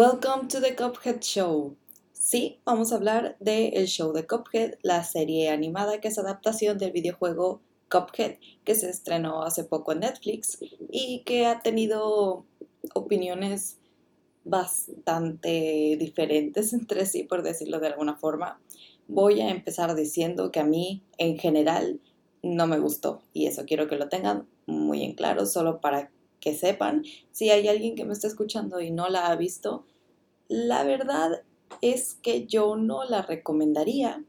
Welcome to the Cuphead Show. Sí, vamos a hablar del show de Cuphead, la serie animada que es adaptación del videojuego Cuphead, que se estrenó hace poco en Netflix y que ha tenido opiniones bastante diferentes entre sí, por decirlo de alguna forma. Voy a empezar diciendo que a mí, en general, no me gustó y eso quiero que lo tengan muy en claro, solo para que sepan, si hay alguien que me está escuchando y no la ha visto, la verdad es que yo no la recomendaría,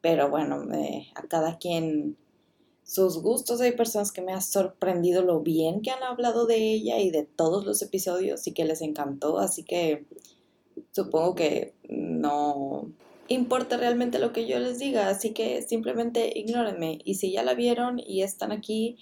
pero bueno, a cada quien sus gustos. Hay personas que me han sorprendido lo bien que han hablado de ella y de todos los episodios y que les encantó, así que supongo que no importa realmente lo que yo les diga, así que simplemente ignórenme y si ya la vieron y están aquí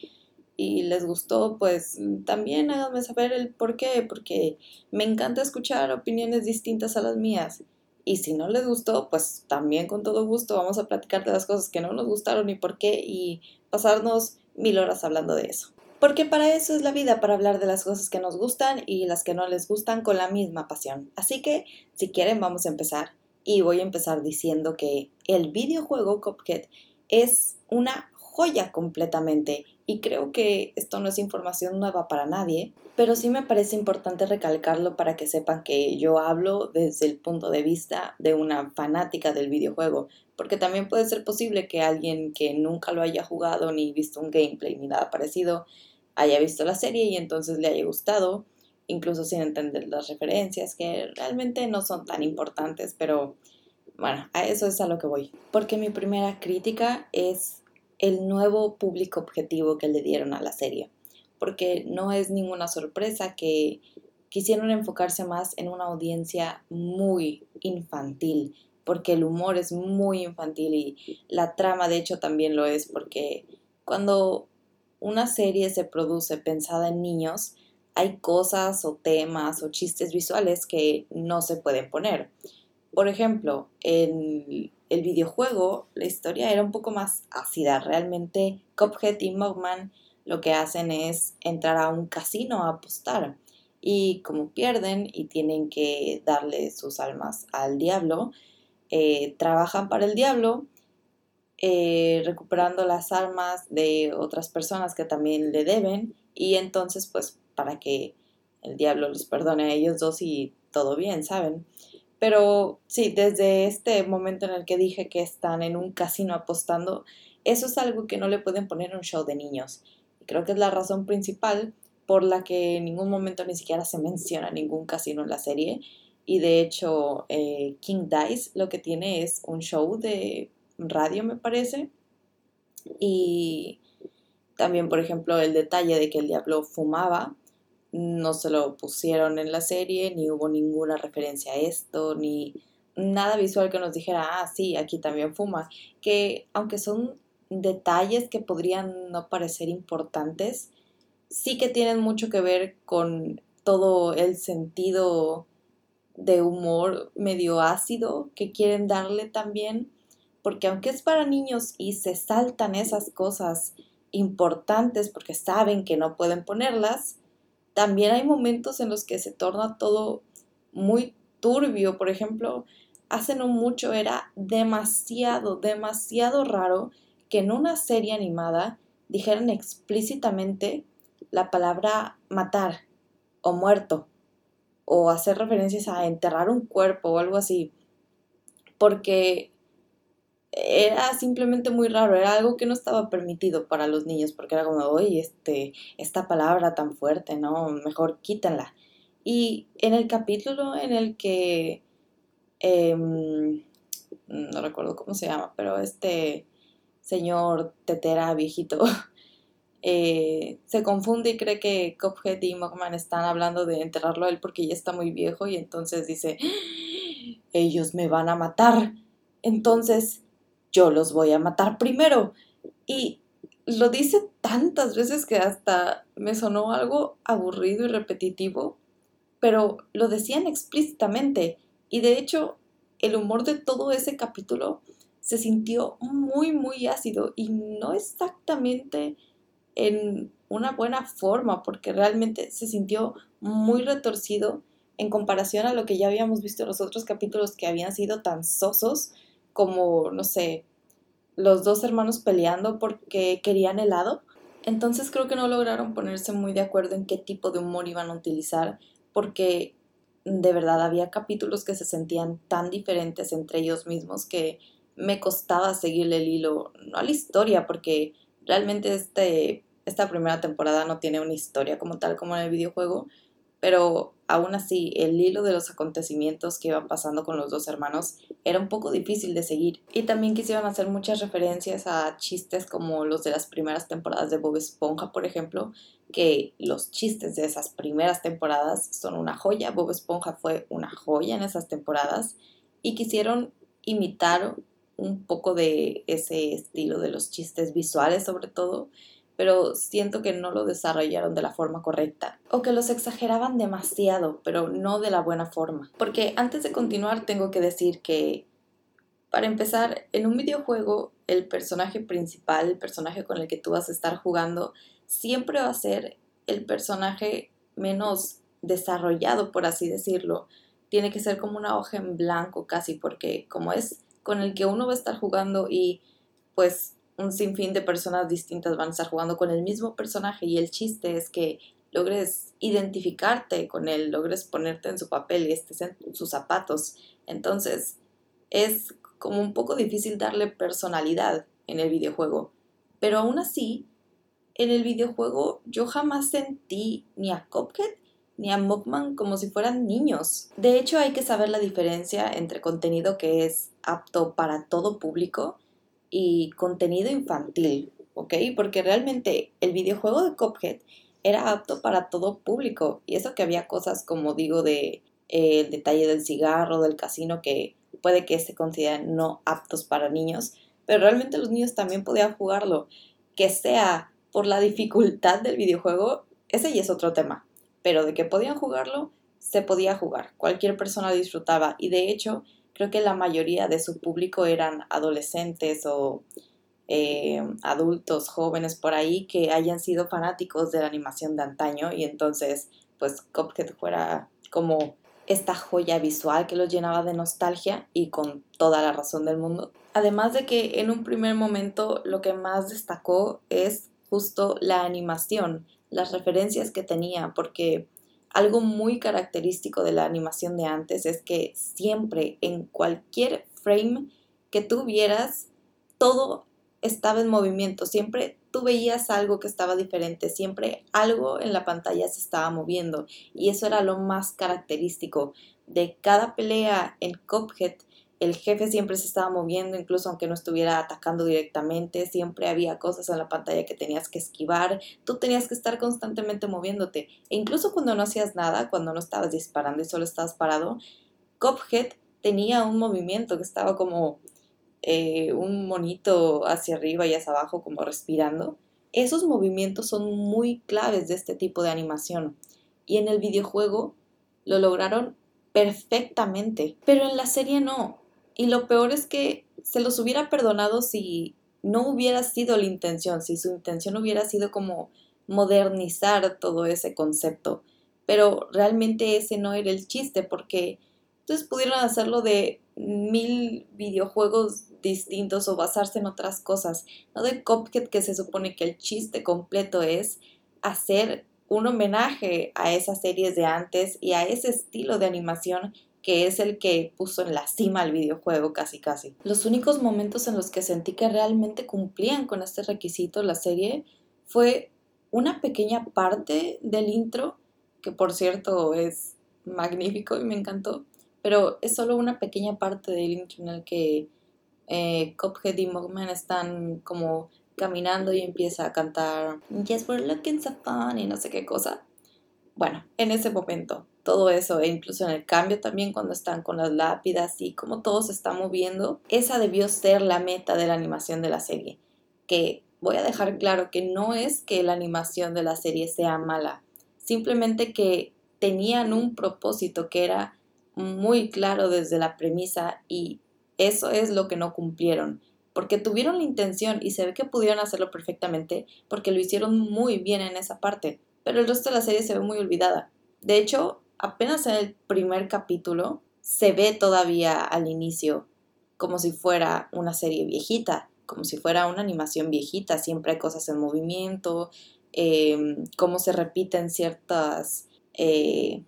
y les gustó, pues también háganme saber el por qué, porque me encanta escuchar opiniones distintas a las mías. Y si no les gustó, pues también con todo gusto vamos a platicar de las cosas que no nos gustaron y por qué y pasarnos mil horas hablando de eso. Porque para eso es la vida, para hablar de las cosas que nos gustan y las que no les gustan con la misma pasión. Así que, si quieren, vamos a empezar. Y voy a empezar diciendo que el videojuego Cuphead es una joya completamente y creo que esto no es información nueva para nadie, pero sí me parece importante recalcarlo para que sepan que yo hablo desde el punto de vista de una fanática del videojuego, porque también puede ser posible que alguien que nunca lo haya jugado ni visto un gameplay ni nada parecido haya visto la serie y entonces le haya gustado, incluso sin entender las referencias, que realmente no son tan importantes, pero bueno, a eso es a lo que voy. Porque mi primera crítica es el nuevo público objetivo que le dieron a la serie, porque no es ninguna sorpresa que quisieron enfocarse más en una audiencia muy infantil, porque el humor es muy infantil y la trama de hecho también lo es, porque cuando una serie se produce pensada en niños, hay cosas o temas o chistes visuales que no se pueden poner. Por ejemplo, en el videojuego, la historia era un poco más ácida. Realmente, Cuphead y Mugman lo que hacen es entrar a un casino a apostar. Y como pierden y tienen que darle sus almas al diablo, eh, trabajan para el diablo, eh, recuperando las almas de otras personas que también le deben. Y entonces, pues, para que el diablo los perdone a ellos dos y todo bien, ¿saben? Pero sí, desde este momento en el que dije que están en un casino apostando, eso es algo que no le pueden poner en un show de niños. Y creo que es la razón principal por la que en ningún momento ni siquiera se menciona ningún casino en la serie. Y de hecho, eh, King Dice lo que tiene es un show de radio, me parece. Y también, por ejemplo, el detalle de que el diablo fumaba no se lo pusieron en la serie, ni hubo ninguna referencia a esto, ni nada visual que nos dijera, ah, sí, aquí también fuma, que aunque son detalles que podrían no parecer importantes, sí que tienen mucho que ver con todo el sentido de humor medio ácido que quieren darle también, porque aunque es para niños y se saltan esas cosas importantes porque saben que no pueden ponerlas, también hay momentos en los que se torna todo muy turbio. Por ejemplo, hace no mucho era demasiado, demasiado raro que en una serie animada dijeran explícitamente la palabra matar o muerto o hacer referencias a enterrar un cuerpo o algo así. Porque era simplemente muy raro, era algo que no estaba permitido para los niños, porque era como, oye, este, esta palabra tan fuerte, ¿no? Mejor quítenla. Y en el capítulo en el que, em, no recuerdo cómo se llama, pero este señor tetera viejito eh, se confunde y cree que Cophead y Mogman están hablando de enterrarlo a él porque ya está muy viejo y entonces dice, ¡Ah! ellos me van a matar. Entonces yo los voy a matar primero. Y lo dice tantas veces que hasta me sonó algo aburrido y repetitivo, pero lo decían explícitamente. Y de hecho, el humor de todo ese capítulo se sintió muy, muy ácido y no exactamente en una buena forma, porque realmente se sintió muy retorcido en comparación a lo que ya habíamos visto en los otros capítulos que habían sido tan sosos como, no sé, los dos hermanos peleando porque querían helado. Entonces creo que no lograron ponerse muy de acuerdo en qué tipo de humor iban a utilizar porque de verdad había capítulos que se sentían tan diferentes entre ellos mismos que me costaba seguirle el hilo, no a la historia, porque realmente este, esta primera temporada no tiene una historia como tal como en el videojuego, pero aún así el hilo de los acontecimientos que iban pasando con los dos hermanos era un poco difícil de seguir. Y también quisieron hacer muchas referencias a chistes como los de las primeras temporadas de Bob Esponja, por ejemplo, que los chistes de esas primeras temporadas son una joya. Bob Esponja fue una joya en esas temporadas y quisieron imitar un poco de ese estilo de los chistes visuales sobre todo pero siento que no lo desarrollaron de la forma correcta o que los exageraban demasiado, pero no de la buena forma. Porque antes de continuar tengo que decir que, para empezar, en un videojuego el personaje principal, el personaje con el que tú vas a estar jugando, siempre va a ser el personaje menos desarrollado, por así decirlo. Tiene que ser como una hoja en blanco casi, porque como es con el que uno va a estar jugando y pues un sinfín de personas distintas van a estar jugando con el mismo personaje y el chiste es que logres identificarte con él, logres ponerte en su papel y estés en sus zapatos. Entonces es como un poco difícil darle personalidad en el videojuego. Pero aún así, en el videojuego yo jamás sentí ni a Cuphead ni a Mugman como si fueran niños. De hecho, hay que saber la diferencia entre contenido que es apto para todo público y contenido infantil, ¿ok? Porque realmente el videojuego de Cuphead era apto para todo público y eso que había cosas como digo de eh, el detalle del cigarro, del casino que puede que se consideren no aptos para niños, pero realmente los niños también podían jugarlo, que sea por la dificultad del videojuego, ese ya es otro tema, pero de que podían jugarlo, se podía jugar, cualquier persona disfrutaba y de hecho creo que la mayoría de su público eran adolescentes o eh, adultos jóvenes por ahí que hayan sido fanáticos de la animación de antaño y entonces pues Cuphead fuera como esta joya visual que los llenaba de nostalgia y con toda la razón del mundo. Además de que en un primer momento lo que más destacó es justo la animación, las referencias que tenía, porque algo muy característico de la animación de antes es que siempre en cualquier frame que tú vieras, todo estaba en movimiento, siempre tú veías algo que estaba diferente, siempre algo en la pantalla se estaba moviendo. Y eso era lo más característico de cada pelea en Cuphead el jefe siempre se estaba moviendo, incluso aunque no estuviera atacando directamente, siempre había cosas en la pantalla que tenías que esquivar, tú tenías que estar constantemente moviéndote. E incluso cuando no hacías nada, cuando no estabas disparando y solo estabas parado, Cophead tenía un movimiento que estaba como eh, un monito hacia arriba y hacia abajo, como respirando. Esos movimientos son muy claves de este tipo de animación. Y en el videojuego lo lograron perfectamente, pero en la serie no. Y lo peor es que se los hubiera perdonado si no hubiera sido la intención, si su intención hubiera sido como modernizar todo ese concepto. Pero realmente ese no era el chiste, porque entonces pudieron hacerlo de mil videojuegos distintos o basarse en otras cosas, no de Cuphead que se supone que el chiste completo es hacer un homenaje a esas series de antes y a ese estilo de animación que es el que puso en la cima al videojuego casi casi. Los únicos momentos en los que sentí que realmente cumplían con este requisito la serie fue una pequeña parte del intro, que por cierto es magnífico y me encantó, pero es solo una pequeña parte del intro en el que eh, Cuphead y Mugman están como caminando y empieza a cantar Yes, we're looking so fun y no sé qué cosa. Bueno, en ese momento todo eso e incluso en el cambio también cuando están con las lápidas y cómo todo se está moviendo, esa debió ser la meta de la animación de la serie. Que voy a dejar claro que no es que la animación de la serie sea mala, simplemente que tenían un propósito que era muy claro desde la premisa y eso es lo que no cumplieron, porque tuvieron la intención y se ve que pudieron hacerlo perfectamente porque lo hicieron muy bien en esa parte, pero el resto de la serie se ve muy olvidada. De hecho, apenas en el primer capítulo se ve todavía al inicio como si fuera una serie viejita, como si fuera una animación viejita, siempre hay cosas en movimiento, eh, cómo se repiten ciertas eh,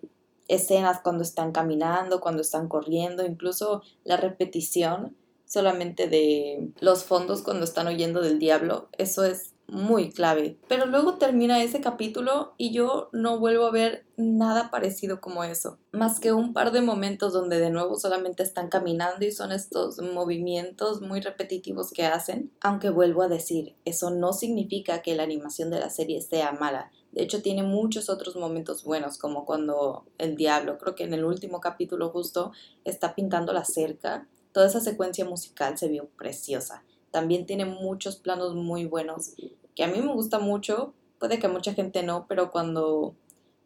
escenas cuando están caminando, cuando están corriendo, incluso la repetición solamente de los fondos cuando están huyendo del diablo, eso es muy clave. Pero luego termina ese capítulo y yo no vuelvo a ver nada parecido como eso. Más que un par de momentos donde de nuevo solamente están caminando y son estos movimientos muy repetitivos que hacen. Aunque vuelvo a decir, eso no significa que la animación de la serie sea mala. De hecho, tiene muchos otros momentos buenos, como cuando el diablo, creo que en el último capítulo justo, está pintando la cerca. Toda esa secuencia musical se vio preciosa. También tiene muchos planos muy buenos que a mí me gusta mucho, puede que a mucha gente no, pero cuando,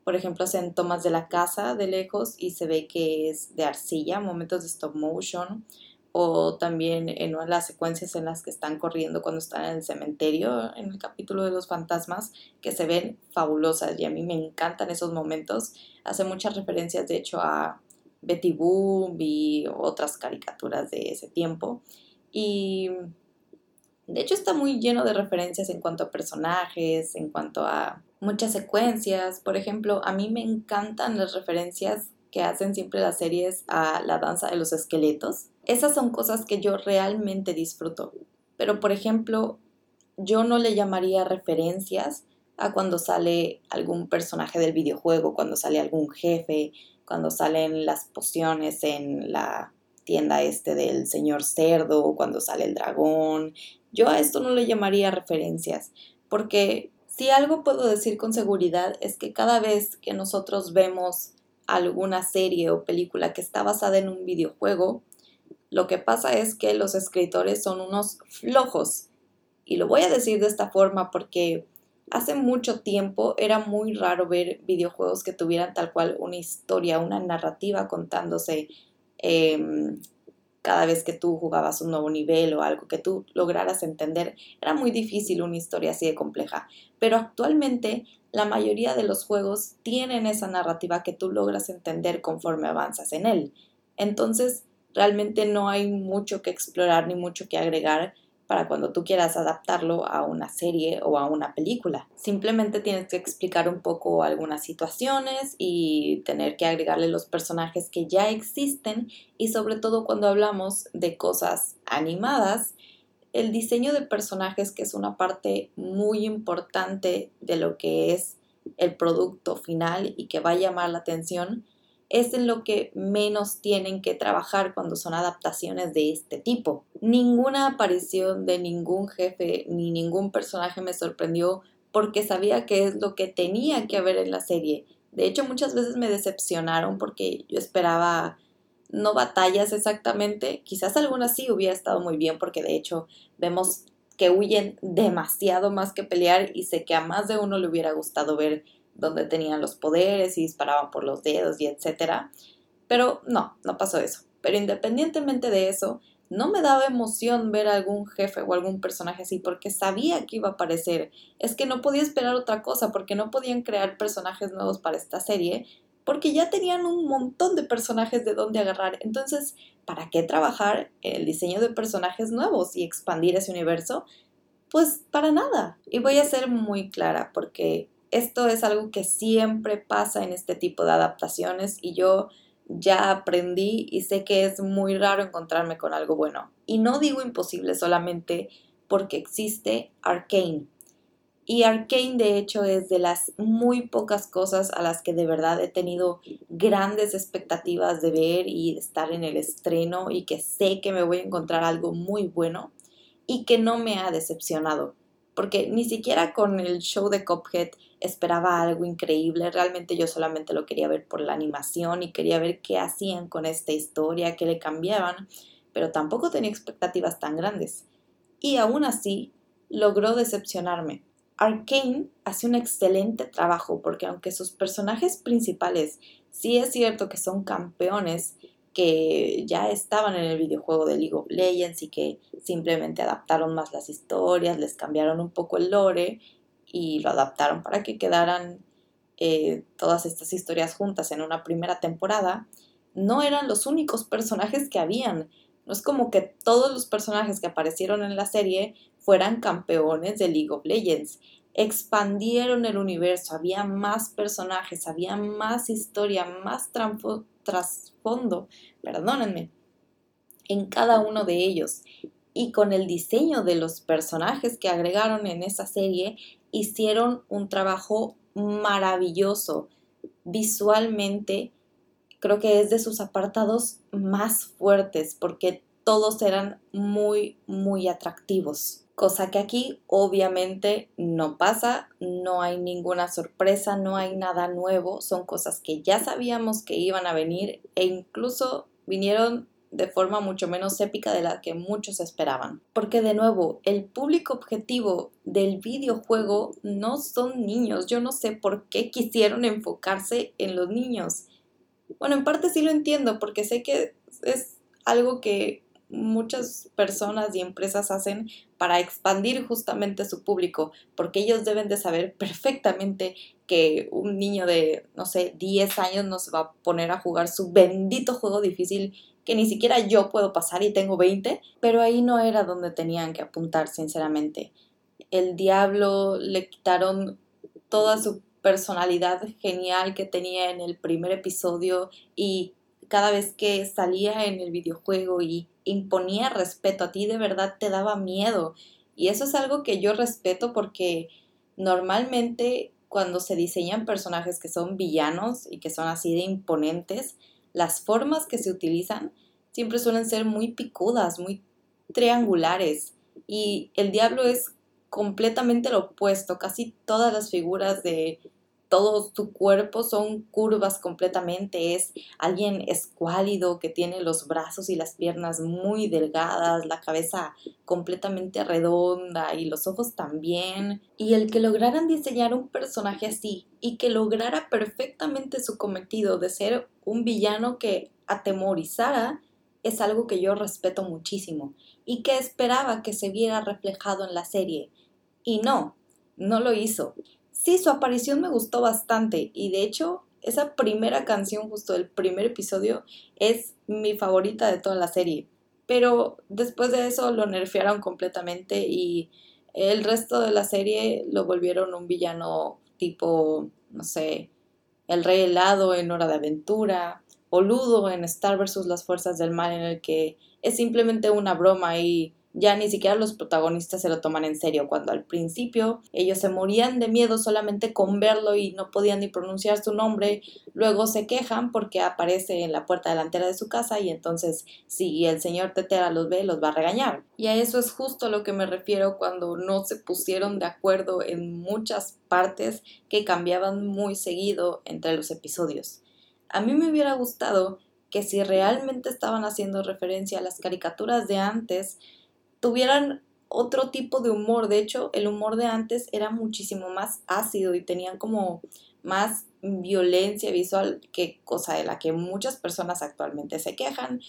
por ejemplo, hacen tomas de la casa de lejos y se ve que es de arcilla, momentos de stop motion, o también en las secuencias en las que están corriendo cuando están en el cementerio, en el capítulo de los fantasmas, que se ven fabulosas y a mí me encantan esos momentos. Hace muchas referencias, de hecho, a Betty Boop y otras caricaturas de ese tiempo. Y de hecho está muy lleno de referencias en cuanto a personajes, en cuanto a muchas secuencias. Por ejemplo, a mí me encantan las referencias que hacen siempre las series a la danza de los esqueletos. Esas son cosas que yo realmente disfruto. Pero, por ejemplo, yo no le llamaría referencias a cuando sale algún personaje del videojuego, cuando sale algún jefe, cuando salen las pociones en la tienda este del señor cerdo, cuando sale el dragón, yo a esto no le llamaría referencias, porque si algo puedo decir con seguridad es que cada vez que nosotros vemos alguna serie o película que está basada en un videojuego, lo que pasa es que los escritores son unos flojos. Y lo voy a decir de esta forma porque hace mucho tiempo era muy raro ver videojuegos que tuvieran tal cual una historia, una narrativa contándose em, cada vez que tú jugabas un nuevo nivel o algo que tú lograras entender. Era muy difícil una historia así de compleja. Pero actualmente la mayoría de los juegos tienen esa narrativa que tú logras entender conforme avanzas en él. Entonces, realmente no hay mucho que explorar ni mucho que agregar para cuando tú quieras adaptarlo a una serie o a una película. Simplemente tienes que explicar un poco algunas situaciones y tener que agregarle los personajes que ya existen y sobre todo cuando hablamos de cosas animadas, el diseño de personajes que es una parte muy importante de lo que es el producto final y que va a llamar la atención, es en lo que menos tienen que trabajar cuando son adaptaciones de este tipo. Ninguna aparición de ningún jefe ni ningún personaje me sorprendió porque sabía que es lo que tenía que haber en la serie. De hecho, muchas veces me decepcionaron porque yo esperaba no batallas exactamente, quizás algunas sí hubiera estado muy bien porque de hecho vemos que huyen demasiado más que pelear y sé que a más de uno le hubiera gustado ver donde tenían los poderes y disparaban por los dedos y etcétera. Pero no, no pasó eso. Pero independientemente de eso, no me daba emoción ver a algún jefe o algún personaje así porque sabía que iba a aparecer. Es que no podía esperar otra cosa porque no podían crear personajes nuevos para esta serie porque ya tenían un montón de personajes de dónde agarrar. Entonces, ¿para qué trabajar el diseño de personajes nuevos y expandir ese universo? Pues para nada. Y voy a ser muy clara porque esto es algo que siempre pasa en este tipo de adaptaciones y yo ya aprendí y sé que es muy raro encontrarme con algo bueno. Y no digo imposible solamente porque existe Arcane. Y Arcane de hecho es de las muy pocas cosas a las que de verdad he tenido grandes expectativas de ver y de estar en el estreno y que sé que me voy a encontrar algo muy bueno y que no me ha decepcionado porque ni siquiera con el show de Cuphead esperaba algo increíble, realmente yo solamente lo quería ver por la animación y quería ver qué hacían con esta historia, qué le cambiaban, pero tampoco tenía expectativas tan grandes. Y aún así, logró decepcionarme. Arkane hace un excelente trabajo porque aunque sus personajes principales sí es cierto que son campeones, que ya estaban en el videojuego de League of Legends y que simplemente adaptaron más las historias, les cambiaron un poco el lore y lo adaptaron para que quedaran eh, todas estas historias juntas en una primera temporada, no eran los únicos personajes que habían. No es como que todos los personajes que aparecieron en la serie fueran campeones de League of Legends. Expandieron el universo, había más personajes, había más historia, más trasfondo, perdónenme, en cada uno de ellos. Y con el diseño de los personajes que agregaron en esa serie, hicieron un trabajo maravilloso. Visualmente, creo que es de sus apartados más fuertes porque todos eran muy, muy atractivos. Cosa que aquí obviamente no pasa, no hay ninguna sorpresa, no hay nada nuevo, son cosas que ya sabíamos que iban a venir e incluso vinieron de forma mucho menos épica de la que muchos esperaban. Porque de nuevo, el público objetivo del videojuego no son niños. Yo no sé por qué quisieron enfocarse en los niños. Bueno, en parte sí lo entiendo porque sé que es algo que muchas personas y empresas hacen para expandir justamente su público, porque ellos deben de saber perfectamente que un niño de, no sé, 10 años no se va a poner a jugar su bendito juego difícil que ni siquiera yo puedo pasar y tengo 20, pero ahí no era donde tenían que apuntar, sinceramente. El diablo le quitaron toda su personalidad genial que tenía en el primer episodio y cada vez que salía en el videojuego y imponía respeto a ti, de verdad te daba miedo. Y eso es algo que yo respeto porque normalmente cuando se diseñan personajes que son villanos y que son así de imponentes, las formas que se utilizan siempre suelen ser muy picudas, muy triangulares. Y el diablo es completamente lo opuesto. Casi todas las figuras de todo su cuerpo son curvas completamente. Es alguien escuálido que tiene los brazos y las piernas muy delgadas, la cabeza completamente redonda y los ojos también. Y el que lograran diseñar un personaje así y que lograra perfectamente su cometido de ser un villano que atemorizara es algo que yo respeto muchísimo y que esperaba que se viera reflejado en la serie. Y no, no lo hizo. Sí, su aparición me gustó bastante y de hecho esa primera canción, justo el primer episodio, es mi favorita de toda la serie. Pero después de eso lo nerfearon completamente y el resto de la serie lo volvieron un villano tipo, no sé, el rey helado en Hora de Aventura o Ludo en Star vs. las Fuerzas del Mal en el que es simplemente una broma y ya ni siquiera los protagonistas se lo toman en serio, cuando al principio ellos se morían de miedo solamente con verlo y no podían ni pronunciar su nombre, luego se quejan porque aparece en la puerta delantera de su casa y entonces si el señor Tetera los ve, los va a regañar. Y a eso es justo lo que me refiero cuando no se pusieron de acuerdo en muchas partes que cambiaban muy seguido entre los episodios. A mí me hubiera gustado que si realmente estaban haciendo referencia a las caricaturas de antes, tuvieran otro tipo de humor. De hecho, el humor de antes era muchísimo más ácido y tenían como más violencia visual que cosa de la que muchas personas actualmente se quejan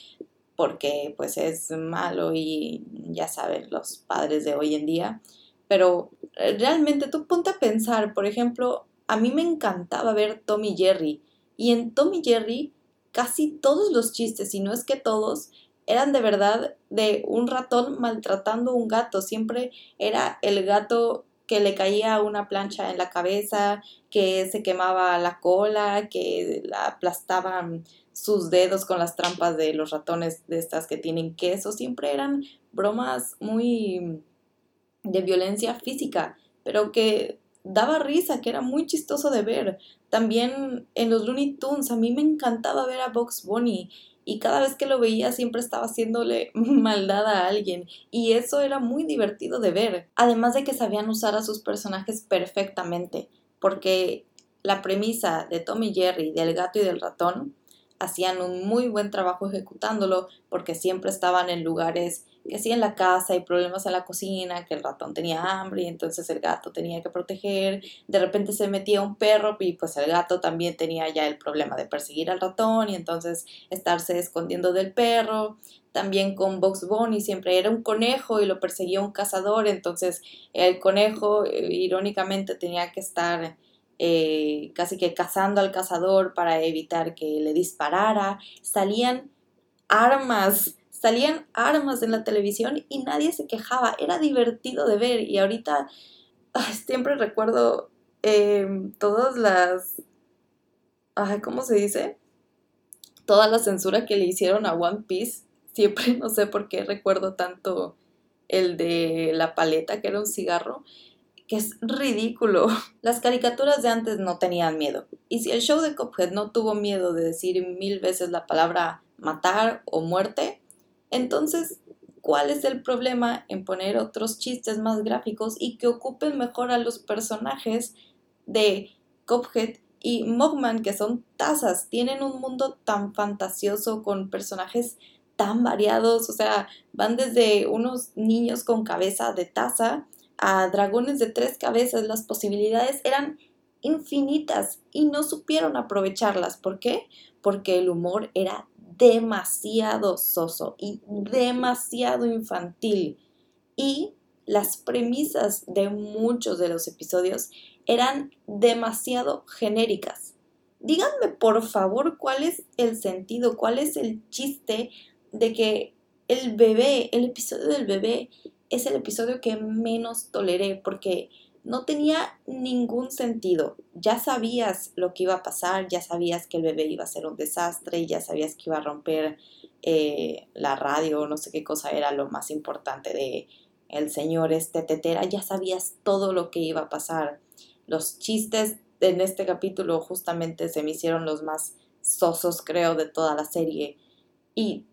porque pues es malo y ya saben los padres de hoy en día. Pero eh, realmente tú ponte a pensar, por ejemplo, a mí me encantaba ver Tommy Jerry y en Tommy Jerry casi todos los chistes, si no es que todos, eran de verdad de un ratón maltratando a un gato. Siempre era el gato que le caía una plancha en la cabeza, que se quemaba la cola, que la aplastaban sus dedos con las trampas de los ratones de estas que tienen queso. Siempre eran bromas muy de violencia física, pero que daba risa, que era muy chistoso de ver. También en los Looney Tunes a mí me encantaba ver a Box Bunny y cada vez que lo veía siempre estaba haciéndole maldad a alguien y eso era muy divertido de ver. Además de que sabían usar a sus personajes perfectamente, porque la premisa de Tommy Jerry, del gato y del ratón, hacían un muy buen trabajo ejecutándolo porque siempre estaban en lugares que sí en la casa hay problemas en la cocina, que el ratón tenía hambre y entonces el gato tenía que proteger, de repente se metía un perro y pues el gato también tenía ya el problema de perseguir al ratón y entonces estarse escondiendo del perro, también con Box Bunny siempre era un conejo y lo perseguía un cazador, entonces el conejo eh, irónicamente tenía que estar eh, casi que cazando al cazador para evitar que le disparara. Salían armas, salían armas en la televisión y nadie se quejaba. Era divertido de ver y ahorita siempre recuerdo em, todas las... ¿Cómo se dice? Toda la censura que le hicieron a One Piece. Siempre no sé por qué recuerdo tanto el de la paleta, que era un cigarro que es ridículo. Las caricaturas de antes no tenían miedo. Y si el show de Cophead no tuvo miedo de decir mil veces la palabra matar o muerte, entonces, ¿cuál es el problema en poner otros chistes más gráficos y que ocupen mejor a los personajes de Cophead y Mogman, que son tazas? Tienen un mundo tan fantasioso con personajes tan variados, o sea, van desde unos niños con cabeza de taza a dragones de tres cabezas, las posibilidades eran infinitas y no supieron aprovecharlas. ¿Por qué? Porque el humor era demasiado soso y demasiado infantil. Y las premisas de muchos de los episodios eran demasiado genéricas. Díganme por favor cuál es el sentido, cuál es el chiste de que el bebé, el episodio del bebé es el episodio que menos toleré porque no tenía ningún sentido. Ya sabías lo que iba a pasar, ya sabías que el bebé iba a ser un desastre, ya sabías que iba a romper eh, la radio, no sé qué cosa era lo más importante de el señor este tetera, ya sabías todo lo que iba a pasar. Los chistes en este capítulo justamente se me hicieron los más sosos, creo, de toda la serie. Y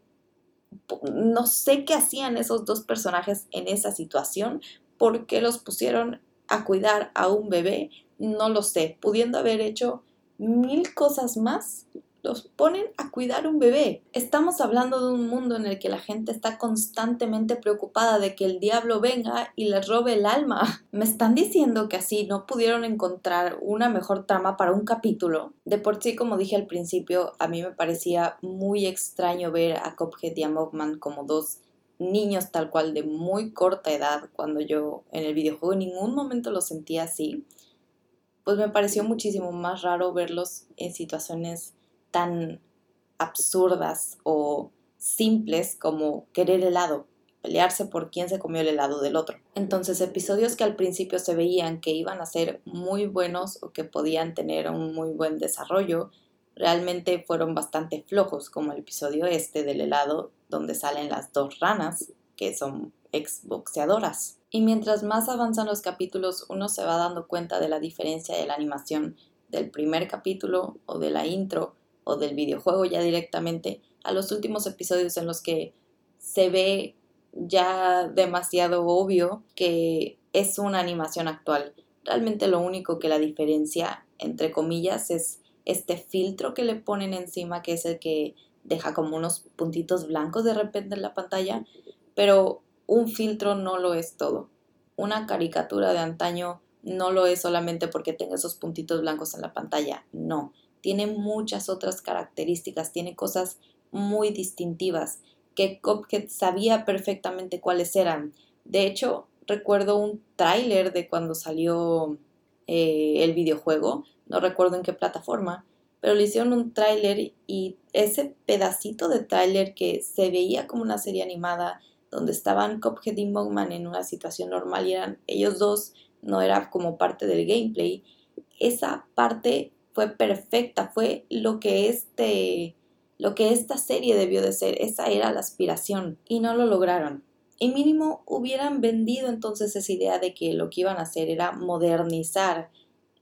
no sé qué hacían esos dos personajes en esa situación, por qué los pusieron a cuidar a un bebé, no lo sé, pudiendo haber hecho mil cosas más, los ponen a cuidar un bebé. Estamos hablando de un mundo en el que la gente está constantemente preocupada de que el diablo venga y les robe el alma. Me están diciendo que así no pudieron encontrar una mejor trama para un capítulo. De por sí, como dije al principio, a mí me parecía muy extraño ver a Cophead y a Mogman como dos niños tal cual de muy corta edad cuando yo en el videojuego en ningún momento lo sentía así, pues me pareció muchísimo más raro verlos en situaciones tan absurdas o simples como querer helado, pelearse por quién se comió el helado del otro. Entonces, episodios que al principio se veían que iban a ser muy buenos o que podían tener un muy buen desarrollo, realmente fueron bastante flojos, como el episodio este del helado, donde salen las dos ranas, que son exboxeadoras. Y mientras más avanzan los capítulos, uno se va dando cuenta de la diferencia de la animación del primer capítulo o de la intro o del videojuego ya directamente a los últimos episodios en los que se ve ya demasiado obvio que es una animación actual. Realmente lo único que la diferencia, entre comillas, es este filtro que le ponen encima, que es el que deja como unos puntitos blancos de repente en la pantalla, pero un filtro no lo es todo. Una caricatura de antaño no lo es solamente porque tenga esos puntitos blancos en la pantalla, no tiene muchas otras características, tiene cosas muy distintivas que Cophead sabía perfectamente cuáles eran. De hecho, recuerdo un tráiler de cuando salió eh, el videojuego, no recuerdo en qué plataforma, pero le hicieron un tráiler y ese pedacito de tráiler que se veía como una serie animada donde estaban Cophead y Mogman en una situación normal y eran ellos dos, no era como parte del gameplay, esa parte fue perfecta, fue lo que este lo que esta serie debió de ser, esa era la aspiración y no lo lograron. Y mínimo hubieran vendido entonces esa idea de que lo que iban a hacer era modernizar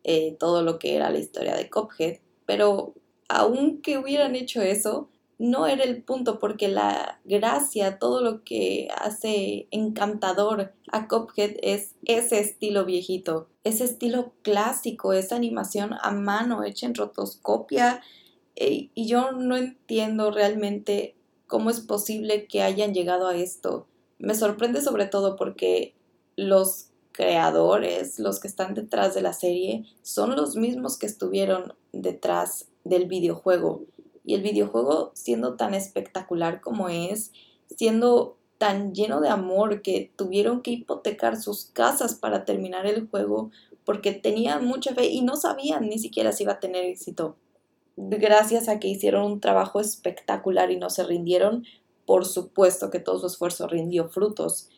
eh, todo lo que era la historia de Cophead, pero aunque hubieran hecho eso, no era el punto porque la gracia, todo lo que hace encantador a Cophead es ese estilo viejito, ese estilo clásico, esa animación a mano hecha en rotoscopia. Eh, y yo no entiendo realmente cómo es posible que hayan llegado a esto. Me sorprende sobre todo porque los creadores, los que están detrás de la serie, son los mismos que estuvieron detrás del videojuego. Y el videojuego, siendo tan espectacular como es, siendo tan lleno de amor que tuvieron que hipotecar sus casas para terminar el juego porque tenían mucha fe y no sabían ni siquiera si iba a tener éxito. Gracias a que hicieron un trabajo espectacular y no se rindieron, por supuesto que todo su esfuerzo rindió frutos.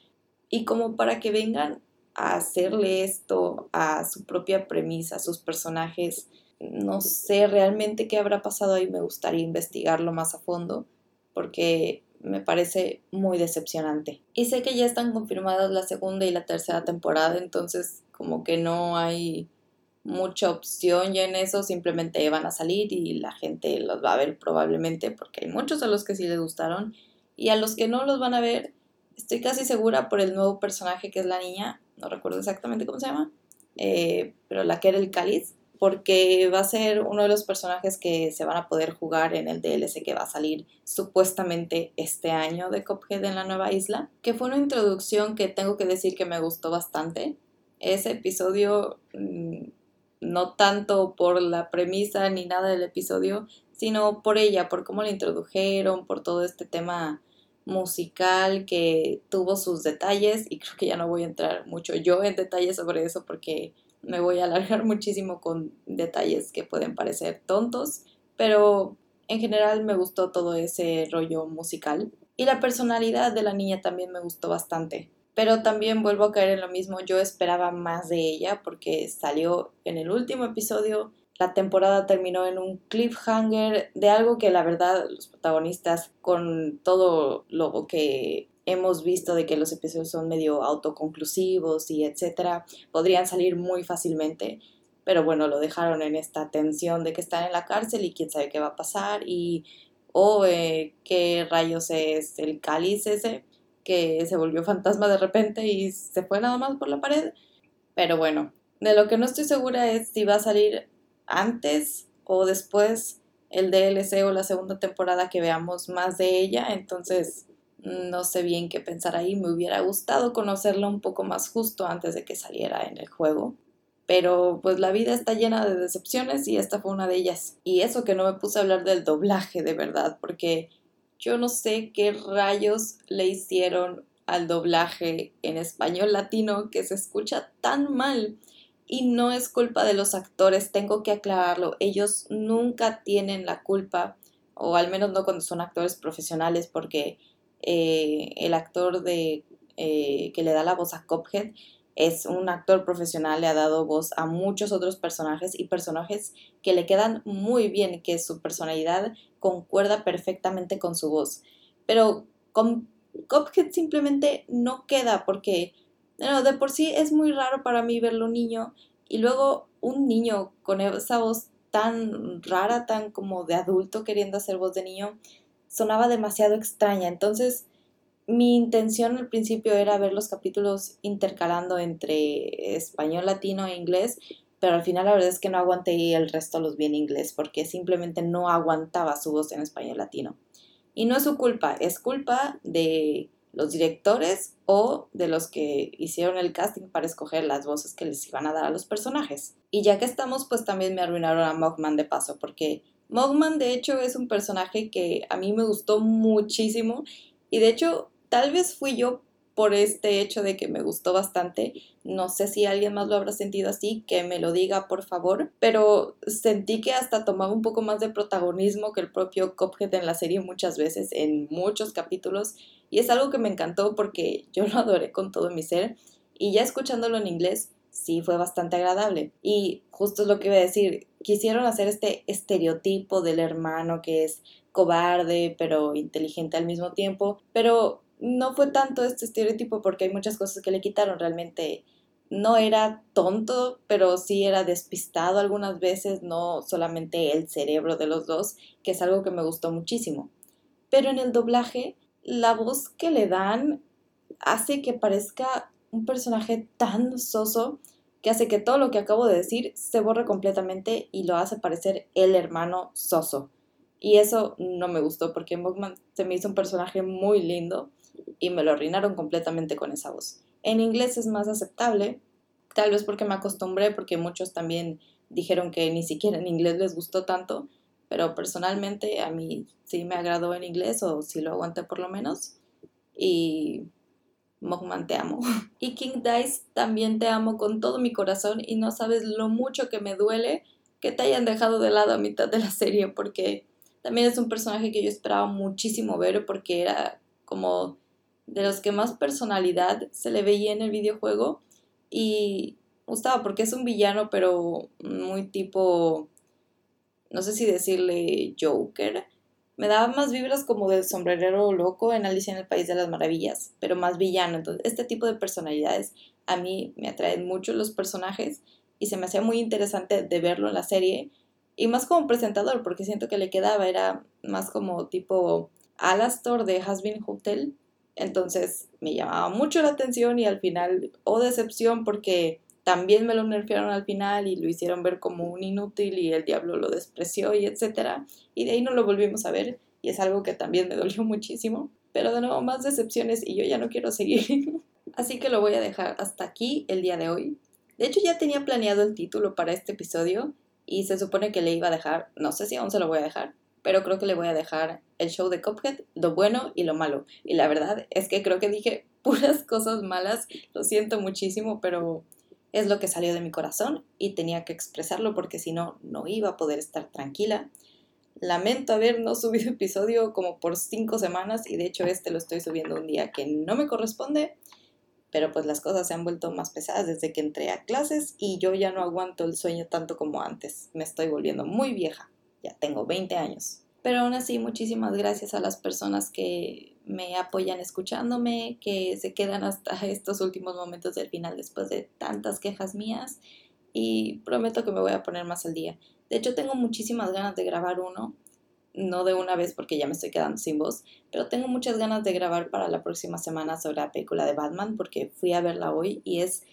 Y como para que vengan a hacerle esto a su propia premisa, a sus personajes, no sé realmente qué habrá pasado ahí, me gustaría investigarlo más a fondo, porque me parece muy decepcionante. Y sé que ya están confirmadas la segunda y la tercera temporada, entonces como que no hay mucha opción ya en eso, simplemente van a salir y la gente los va a ver probablemente porque hay muchos a los que sí les gustaron y a los que no los van a ver, estoy casi segura por el nuevo personaje que es la niña, no recuerdo exactamente cómo se llama, eh, pero la que era el cáliz, porque va a ser uno de los personajes que se van a poder jugar en el DLC que va a salir supuestamente este año de Cuphead en la nueva isla, que fue una introducción que tengo que decir que me gustó bastante. Ese episodio, mm, no tanto por la premisa ni nada del episodio, sino por ella, por cómo la introdujeron, por todo este tema musical que tuvo sus detalles y creo que ya no voy a entrar mucho yo en detalles sobre eso porque me voy a alargar muchísimo con detalles que pueden parecer tontos, pero en general me gustó todo ese rollo musical. Y la personalidad de la niña también me gustó bastante. Pero también vuelvo a caer en lo mismo, yo esperaba más de ella porque salió en el último episodio, la temporada terminó en un cliffhanger de algo que la verdad los protagonistas con todo lo que hemos visto de que los episodios son medio autoconclusivos y etcétera, podrían salir muy fácilmente. Pero bueno, lo dejaron en esta tensión de que están en la cárcel y quién sabe qué va a pasar y o eh, qué rayos es el cáliz ese que se volvió fantasma de repente y se fue nada más por la pared. Pero bueno, de lo que no estoy segura es si va a salir antes o después el DLC o la segunda temporada que veamos más de ella. Entonces, no sé bien qué pensar ahí, me hubiera gustado conocerlo un poco más justo antes de que saliera en el juego. Pero pues la vida está llena de decepciones y esta fue una de ellas. Y eso que no me puse a hablar del doblaje de verdad, porque yo no sé qué rayos le hicieron al doblaje en español latino que se escucha tan mal. Y no es culpa de los actores, tengo que aclararlo. Ellos nunca tienen la culpa, o al menos no cuando son actores profesionales, porque eh, el actor de, eh, que le da la voz a Cophead es un actor profesional, le ha dado voz a muchos otros personajes y personajes que le quedan muy bien, que su personalidad concuerda perfectamente con su voz. Pero con Cophead simplemente no queda porque de por sí es muy raro para mí verlo niño y luego un niño con esa voz tan rara, tan como de adulto queriendo hacer voz de niño, sonaba demasiado extraña. Entonces, mi intención al principio era ver los capítulos intercalando entre español, latino e inglés, pero al final la verdad es que no aguanté y el resto los vi en inglés porque simplemente no aguantaba su voz en español latino. Y no es su culpa, es culpa de los directores o de los que hicieron el casting para escoger las voces que les iban a dar a los personajes. Y ya que estamos, pues también me arruinaron a Mogman de paso porque Mogman, de hecho, es un personaje que a mí me gustó muchísimo y de hecho, tal vez fui yo por este hecho de que me gustó bastante. No sé si alguien más lo habrá sentido así, que me lo diga por favor, pero sentí que hasta tomaba un poco más de protagonismo que el propio Cophead en la serie muchas veces, en muchos capítulos, y es algo que me encantó porque yo lo adoré con todo mi ser, y ya escuchándolo en inglés, sí fue bastante agradable. Y justo es lo que iba a decir, quisieron hacer este estereotipo del hermano que es cobarde pero inteligente al mismo tiempo, pero no fue tanto este estereotipo porque hay muchas cosas que le quitaron realmente. No era tonto, pero sí era despistado algunas veces, no solamente el cerebro de los dos, que es algo que me gustó muchísimo. Pero en el doblaje, la voz que le dan hace que parezca un personaje tan soso que hace que todo lo que acabo de decir se borre completamente y lo hace parecer el hermano soso. Y eso no me gustó porque Mogman se me hizo un personaje muy lindo y me lo arruinaron completamente con esa voz. En inglés es más aceptable, tal vez porque me acostumbré, porque muchos también dijeron que ni siquiera en inglés les gustó tanto, pero personalmente a mí sí me agradó en inglés o sí lo aguanté por lo menos. Y Mogman te amo. Y King Dice también te amo con todo mi corazón y no sabes lo mucho que me duele que te hayan dejado de lado a mitad de la serie porque también es un personaje que yo esperaba muchísimo ver porque era como de los que más personalidad se le veía en el videojuego y gustaba porque es un villano pero muy tipo no sé si decirle Joker me daba más vibras como del sombrerero loco en Alicia en el País de las Maravillas, pero más villano. Entonces, este tipo de personalidades a mí me atraen mucho los personajes y se me hacía muy interesante de verlo en la serie. Y más como presentador, porque siento que le quedaba, era más como tipo Alastor de Hasbin Hotel. Entonces me llamaba mucho la atención y al final, oh decepción, porque también me lo nerfearon al final y lo hicieron ver como un inútil y el diablo lo despreció y etcétera. Y de ahí no lo volvimos a ver y es algo que también me dolió muchísimo. Pero de nuevo, más decepciones y yo ya no quiero seguir. Así que lo voy a dejar hasta aquí el día de hoy. De hecho, ya tenía planeado el título para este episodio y se supone que le iba a dejar, no sé si aún se lo voy a dejar, pero creo que le voy a dejar el show de Cuphead, lo bueno y lo malo. Y la verdad es que creo que dije puras cosas malas, lo siento muchísimo, pero es lo que salió de mi corazón y tenía que expresarlo porque si no, no iba a poder estar tranquila. Lamento haber no subido episodio como por cinco semanas y de hecho este lo estoy subiendo un día que no me corresponde, pero pues las cosas se han vuelto más pesadas desde que entré a clases y yo ya no aguanto el sueño tanto como antes. Me estoy volviendo muy vieja, ya tengo 20 años. Pero aún así, muchísimas gracias a las personas que me apoyan escuchándome, que se quedan hasta estos últimos momentos del final después de tantas quejas mías y prometo que me voy a poner más al día. De hecho, tengo muchísimas ganas de grabar uno, no de una vez porque ya me estoy quedando sin voz, pero tengo muchas ganas de grabar para la próxima semana sobre la película de Batman porque fui a verla hoy y es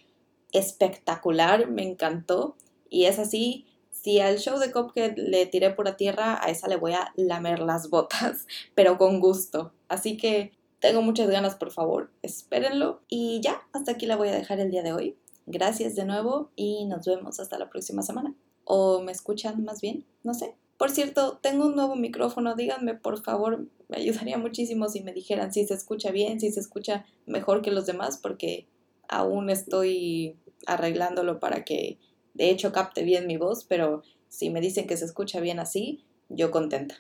espectacular, me encantó y es así si al show de Cuphead le tiré pura tierra, a esa le voy a lamer las botas, pero con gusto. Así que tengo muchas ganas, por favor, espérenlo. Y ya, hasta aquí la voy a dejar el día de hoy. Gracias de nuevo y nos vemos hasta la próxima semana. ¿O me escuchan más bien? No sé. Por cierto, tengo un nuevo micrófono. Díganme, por favor, me ayudaría muchísimo si me dijeran si se escucha bien, si se escucha mejor que los demás, porque aún estoy arreglándolo para que de hecho capte bien mi voz, pero si me dicen que se escucha bien así, yo contenta.